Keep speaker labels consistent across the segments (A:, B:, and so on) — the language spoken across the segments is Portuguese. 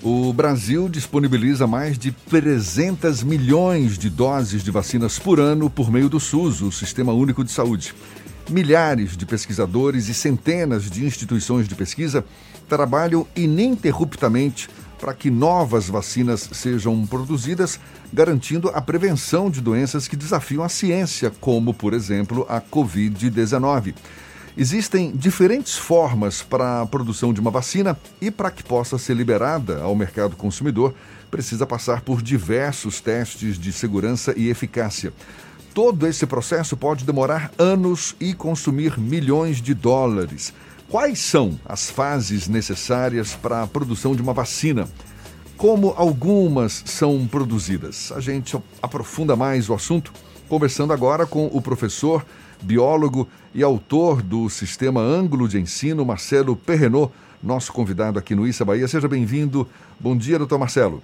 A: O Brasil disponibiliza mais de 300 milhões de doses de vacinas por ano por meio do SUS, o Sistema Único de Saúde. Milhares de pesquisadores e centenas de instituições de pesquisa trabalham ininterruptamente para que novas vacinas sejam produzidas, garantindo a prevenção de doenças que desafiam a ciência, como, por exemplo, a Covid-19. Existem diferentes formas para a produção de uma vacina e para que possa ser liberada ao mercado consumidor, precisa passar por diversos testes de segurança e eficácia. Todo esse processo pode demorar anos e consumir milhões de dólares. Quais são as fases necessárias para a produção de uma vacina? Como algumas são produzidas? A gente aprofunda mais o assunto conversando agora com o professor biólogo e autor do Sistema Ângulo de Ensino, Marcelo Perrenot, nosso convidado aqui no Issa Bahia. Seja bem-vindo. Bom dia, doutor Marcelo.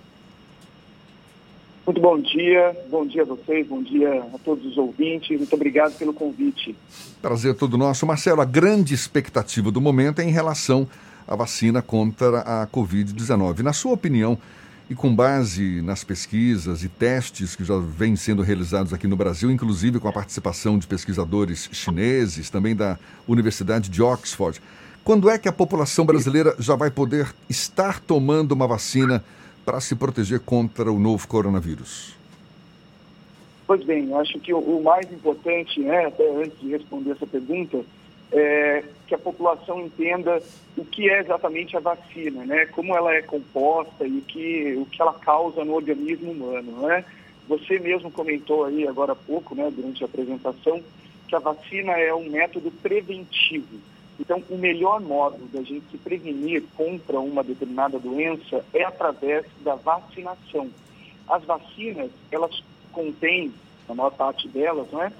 B: Muito bom dia, bom dia a vocês, bom dia a todos os ouvintes, muito obrigado pelo convite.
A: Prazer todo nosso. Marcelo, a grande expectativa do momento é em relação à vacina contra a Covid-19. Na sua opinião, e com base nas pesquisas e testes que já vêm sendo realizados aqui no Brasil, inclusive com a participação de pesquisadores chineses, também da Universidade de Oxford, quando é que a população brasileira já vai poder estar tomando uma vacina para se proteger contra o novo coronavírus?
B: Pois bem, acho que o mais importante, né, até antes de responder essa pergunta, é, que a população entenda o que é exatamente a vacina, né? Como ela é composta e o que, o que ela causa no organismo humano, né? Você mesmo comentou aí agora há pouco, né, durante a apresentação, que a vacina é um método preventivo. Então, o melhor modo da gente se prevenir contra uma determinada doença é através da vacinação. As vacinas, elas contêm, a maior parte delas, né,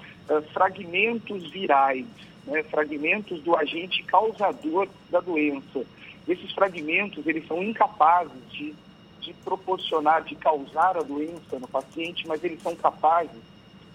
B: fragmentos virais, né, fragmentos do agente causador da doença. Esses fragmentos, eles são incapazes de, de proporcionar, de causar a doença no paciente, mas eles são capazes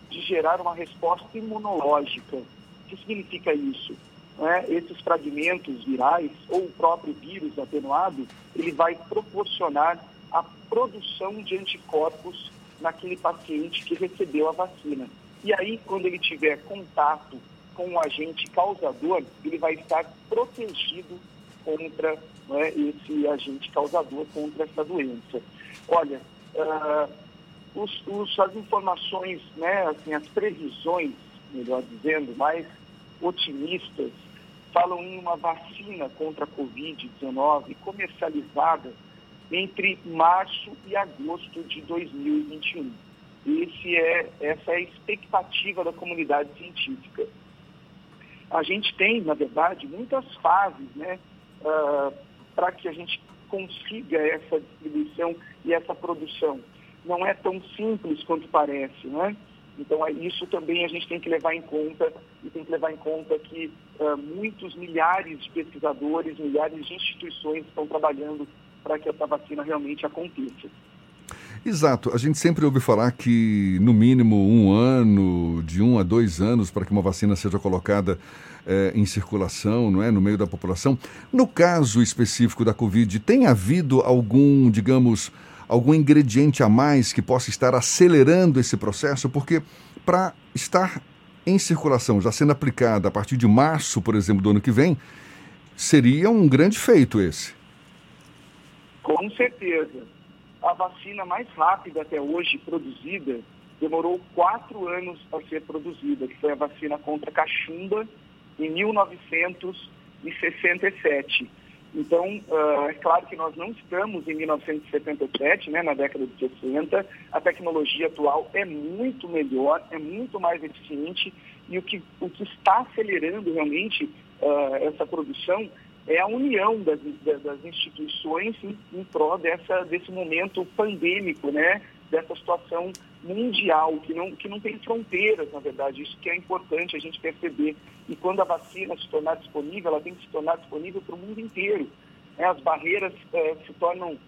B: de gerar uma resposta imunológica. O que significa isso? Né? Esses fragmentos virais ou o próprio vírus atenuado, ele vai proporcionar a produção de anticorpos naquele paciente que recebeu a vacina. E aí, quando ele tiver contato com o agente causador, ele vai estar protegido contra né, esse agente causador, contra essa doença. Olha, uh, os, os, as informações, né, assim, as previsões, melhor dizendo, mais otimistas, falam em uma vacina contra a Covid-19 comercializada entre março e agosto de 2021. Esse é, essa é a expectativa da comunidade científica a gente tem, na verdade, muitas fases né, uh, para que a gente consiga essa distribuição e essa produção. Não é tão simples quanto parece, né? Então, é isso também a gente tem que levar em conta e tem que levar em conta que uh, muitos milhares de pesquisadores, milhares de instituições estão trabalhando para que essa vacina realmente aconteça.
A: Exato. A gente sempre ouve falar que, no mínimo, um ano, de um a dois anos, para que uma vacina seja colocada eh, em circulação, não é, no meio da população. No caso específico da Covid, tem havido algum, digamos, algum ingrediente a mais que possa estar acelerando esse processo? Porque para estar em circulação, já sendo aplicada a partir de março, por exemplo, do ano que vem, seria um grande feito esse.
B: Com certeza a vacina mais rápida até hoje produzida demorou quatro anos a ser produzida, que foi a vacina contra cachumba em 1967. Então, uh, é claro que nós não estamos em 1977, né, na década de 60. A tecnologia atual é muito melhor, é muito mais eficiente e o que, o que está acelerando realmente uh, essa produção é a união das, das instituições em, em prol dessa, desse momento pandêmico, né? dessa situação mundial, que não, que não tem fronteiras, na verdade. Isso que é importante a gente perceber. E quando a vacina se tornar disponível, ela tem que se tornar disponível para o mundo inteiro. Né? As barreiras é, se tornam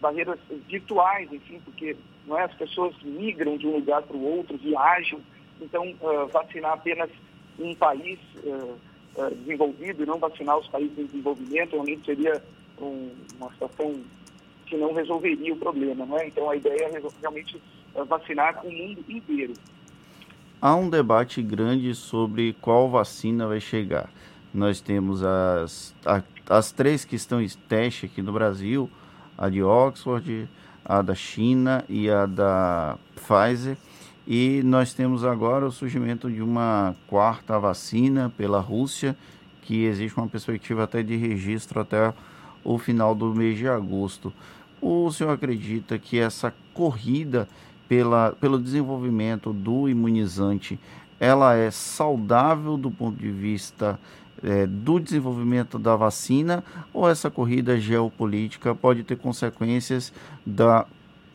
B: barreiras virtuais, enfim, porque não é, as pessoas migram de um lugar para o outro, viajam. Então, uh, vacinar apenas um país... Uh, uh, desenvolvido e não vacinar os países em desenvolvimento, realmente seria um, uma situação que não resolveria o problema, não é? Então a ideia é realmente vacinar o mundo inteiro.
C: Há um debate grande sobre qual vacina vai chegar. Nós temos as, as três que estão em teste aqui no Brasil, a de Oxford, a da China e a da Pfizer. E nós temos agora o surgimento de uma quarta vacina pela Rússia, que existe uma perspectiva até de registro até o final do mês de agosto. O senhor acredita que essa corrida pela, pelo desenvolvimento do imunizante ela é saudável do ponto de vista é, do desenvolvimento da vacina ou essa corrida geopolítica pode ter consequências da,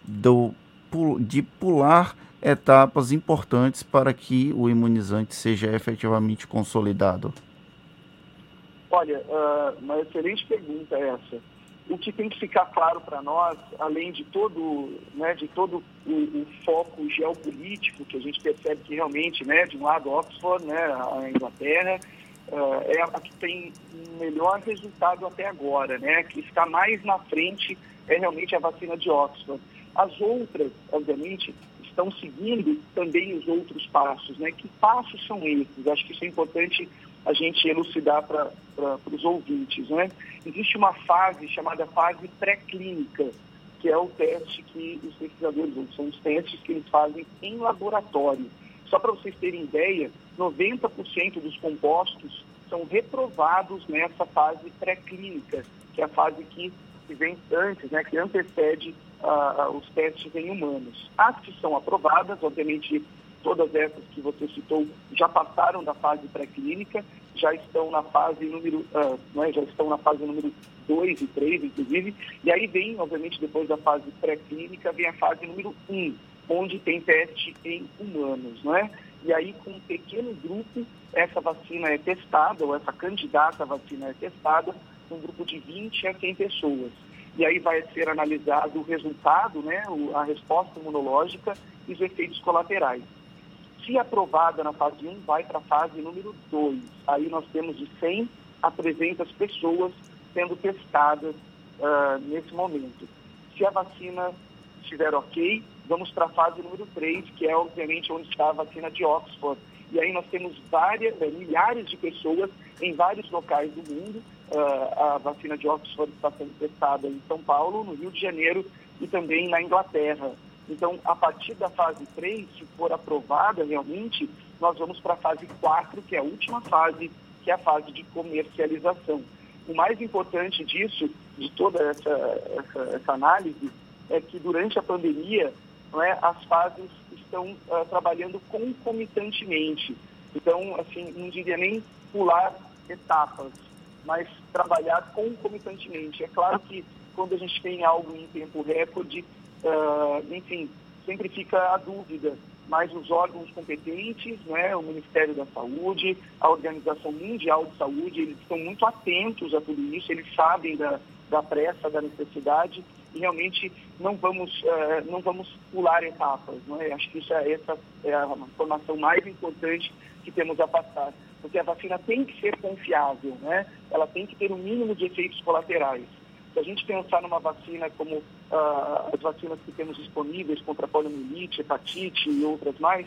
C: do, de pular etapas importantes para que o imunizante seja efetivamente consolidado?
B: Olha, uh, uma excelente pergunta essa. O que tem que ficar claro para nós, além de todo, né, de todo o, o, foco geopolítico que a gente percebe que realmente, né, de um lado Oxford, né, a Inglaterra, uh, é a que tem melhor resultado até agora, né, que está mais na frente é realmente a vacina de Oxford. As outras, obviamente, estão seguindo também os outros passos, né? Que passos são esses? Acho que isso é importante a gente elucidar para os ouvintes. Né? Existe uma fase chamada fase pré-clínica, que é o teste que os pesquisadores, são os testes que eles fazem em laboratório. Só para vocês terem ideia, 90% dos compostos são reprovados nessa fase pré-clínica, que é a fase que, vem antes, né, que antecede os testes em humanos. As que são aprovadas, obviamente todas essas que você citou já passaram da fase pré-clínica, já estão na fase número, uh, é, já estão na fase número 2 e 3, inclusive, e aí vem, obviamente, depois da fase pré-clínica, vem a fase número 1, um, onde tem teste em humanos, não é? E aí, com um pequeno grupo, essa vacina é testada, ou essa candidata à vacina é testada, num grupo de 20 a 100 pessoas. E aí vai ser analisado o resultado, né, a resposta imunológica e os efeitos colaterais. Se aprovada na fase 1, vai para a fase número 2. Aí nós temos de 100 a 300 pessoas sendo testadas uh, nesse momento. Se a vacina estiver ok, vamos para a fase número 3, que é obviamente onde está a vacina de Oxford. E aí nós temos várias, eh, milhares de pessoas em vários locais do mundo. Uh, a vacina de Oxford está sendo testada em São Paulo, no Rio de Janeiro e também na Inglaterra. Então, a partir da fase 3, se for aprovada realmente, nós vamos para a fase 4, que é a última fase, que é a fase de comercialização. O mais importante disso, de toda essa, essa, essa análise, é que durante a pandemia, não é, as fases estão uh, trabalhando concomitantemente. Então, assim, não diria nem pular etapas, mas trabalhar concomitantemente. É claro que quando a gente tem algo em tempo recorde, Uh, enfim, sempre fica a dúvida, mas os órgãos competentes, né, o Ministério da Saúde, a Organização Mundial de Saúde, eles estão muito atentos a tudo isso, eles sabem da, da pressa, da necessidade e realmente não vamos, uh, não vamos pular etapas. Não é? Acho que isso é, essa é a informação mais importante que temos a passar, porque a vacina tem que ser confiável, né? ela tem que ter um mínimo de efeitos colaterais. Se a gente pensar numa vacina como uh, as vacinas que temos disponíveis contra poliomielite, hepatite e outras mais,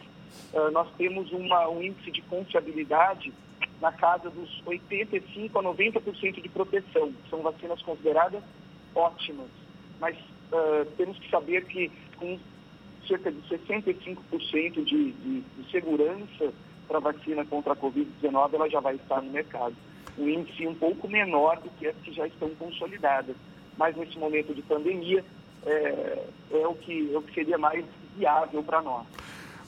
B: uh, nós temos uma, um índice de confiabilidade na casa dos 85% a 90% de proteção. São vacinas consideradas ótimas, mas uh, temos que saber que com cerca de 65% de, de, de segurança para a vacina contra a Covid-19, ela já vai estar no mercado um índice um pouco menor do que as que já estão consolidadas. Mas nesse momento de pandemia, é, é o, que, é o que seria mais viável para nós.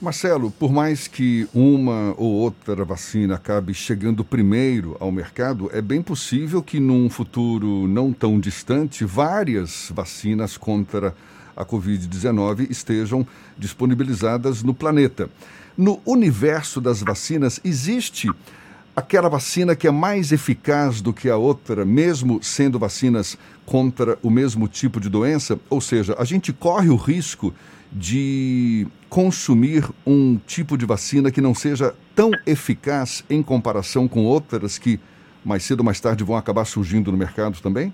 A: Marcelo, por mais que uma ou outra vacina acabe chegando primeiro ao mercado, é bem possível que num futuro não tão distante, várias vacinas contra a Covid-19 estejam disponibilizadas no planeta. No universo das vacinas, existe aquela vacina que é mais eficaz do que a outra, mesmo sendo vacinas contra o mesmo tipo de doença? Ou seja, a gente corre o risco de consumir um tipo de vacina que não seja tão eficaz em comparação com outras que mais cedo ou mais tarde vão acabar surgindo no mercado também?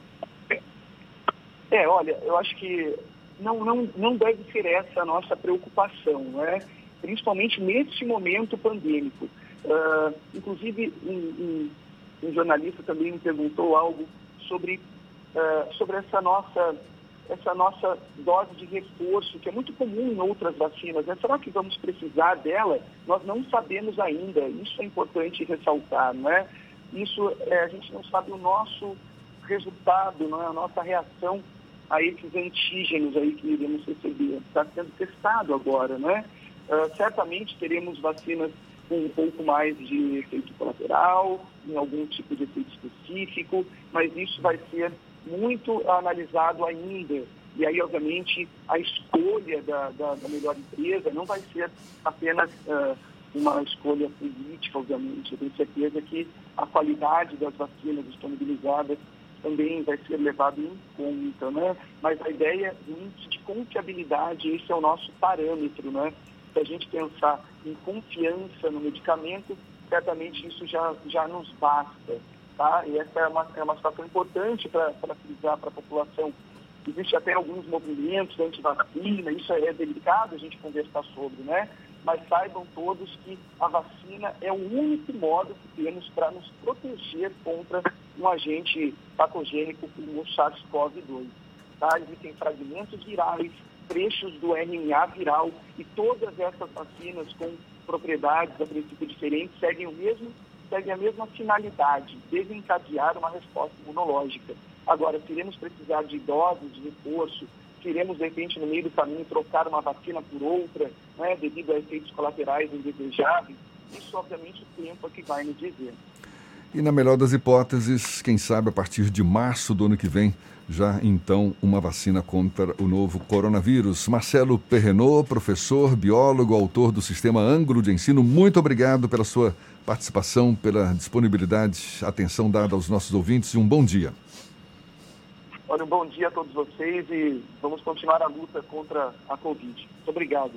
B: É, olha, eu acho que não, não, não deve ser essa a nossa preocupação, né? principalmente neste momento pandêmico. Uh, inclusive, um, um, um, jornalista também me perguntou algo sobre, uh, sobre essa, nossa, essa nossa dose de reforço, que é muito comum em outras vacinas. Né? Será que vamos precisar dela? Nós não sabemos ainda. Isso é importante ressaltar, não é? Isso, é, a gente não sabe o nosso resultado, não é? a nossa reação a esses antígenos aí que iremos receber. Está sendo testado agora, né? Uh, certamente teremos vacinas com um pouco mais de efeito colateral, em algum tipo de efeito específico, mas isso vai ser muito analisado ainda. E aí, obviamente, a escolha da, da, da melhor empresa não vai ser apenas uh, uma escolha política, obviamente. Eu tenho certeza que a qualidade das vacinas disponibilizadas também vai ser levado em conta, né? Mas a ideia de confiabilidade, esse é o nosso parâmetro, né? Se a gente pensar em confiança no medicamento, certamente isso já, já nos basta, tá? E essa é uma, é uma situação importante para frisar para a população. Existe até alguns movimentos anti-vacina, isso é delicado a gente conversar sobre, né? Mas saibam todos que a vacina é o único modo que temos para nos proteger contra um agente patogênico como o SARS-CoV-2. Tá? Existem fragmentos virais, trechos do RNA viral e todas essas vacinas com propriedades a princípio diferentes seguem o mesmo seguem a mesma finalidade, desencadear uma resposta imunológica. Agora, se iremos precisar de doses de reforço, se iremos, de repente, no meio do caminho, trocar uma vacina por outra, né, devido a efeitos colaterais indesejáveis, isso, obviamente, o tempo é que vai nos dizer.
A: E na melhor das hipóteses, quem sabe a partir de março do ano que vem, já então uma vacina contra o novo coronavírus. Marcelo Perrenot, professor, biólogo, autor do Sistema Ângulo de Ensino, muito obrigado pela sua participação, pela disponibilidade, atenção dada aos nossos ouvintes e um bom dia.
B: Olha, um bom dia a todos vocês e vamos continuar a luta contra a Covid. Muito obrigado.